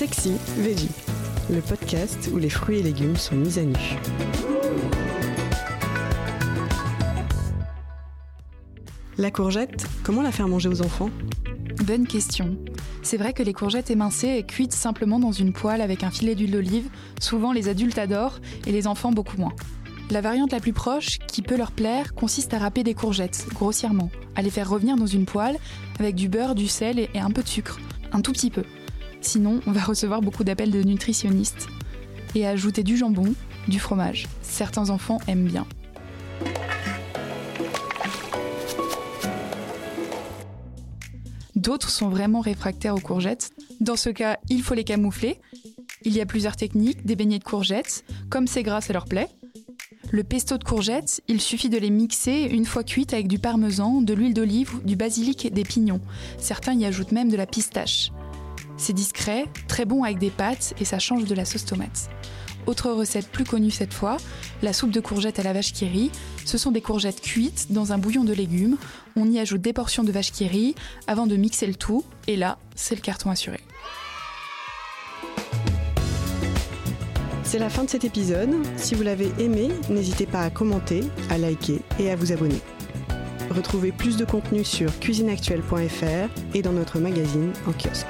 Sexy Veggie, le podcast où les fruits et légumes sont mis à nu. La courgette, comment la faire manger aux enfants? Bonne question. C'est vrai que les courgettes émincées et cuites simplement dans une poêle avec un filet d'huile d'olive, souvent les adultes adorent et les enfants beaucoup moins. La variante la plus proche, qui peut leur plaire, consiste à râper des courgettes, grossièrement, à les faire revenir dans une poêle avec du beurre, du sel et un peu de sucre, un tout petit peu. Sinon, on va recevoir beaucoup d'appels de nutritionnistes. Et ajouter du jambon, du fromage. Certains enfants aiment bien. D'autres sont vraiment réfractaires aux courgettes. Dans ce cas, il faut les camoufler. Il y a plusieurs techniques, des beignets de courgettes, comme c'est gras, ça leur plaît. Le pesto de courgettes, il suffit de les mixer une fois cuites avec du parmesan, de l'huile d'olive, du basilic des pignons. Certains y ajoutent même de la pistache. C'est discret, très bon avec des pâtes et ça change de la sauce tomate. Autre recette plus connue cette fois, la soupe de courgettes à la vache qui. Ce sont des courgettes cuites dans un bouillon de légumes. On y ajoute des portions de vache qui avant de mixer le tout. Et là, c'est le carton assuré. C'est la fin de cet épisode. Si vous l'avez aimé, n'hésitez pas à commenter, à liker et à vous abonner. Retrouvez plus de contenu sur cuisineactuelle.fr et dans notre magazine en kiosque.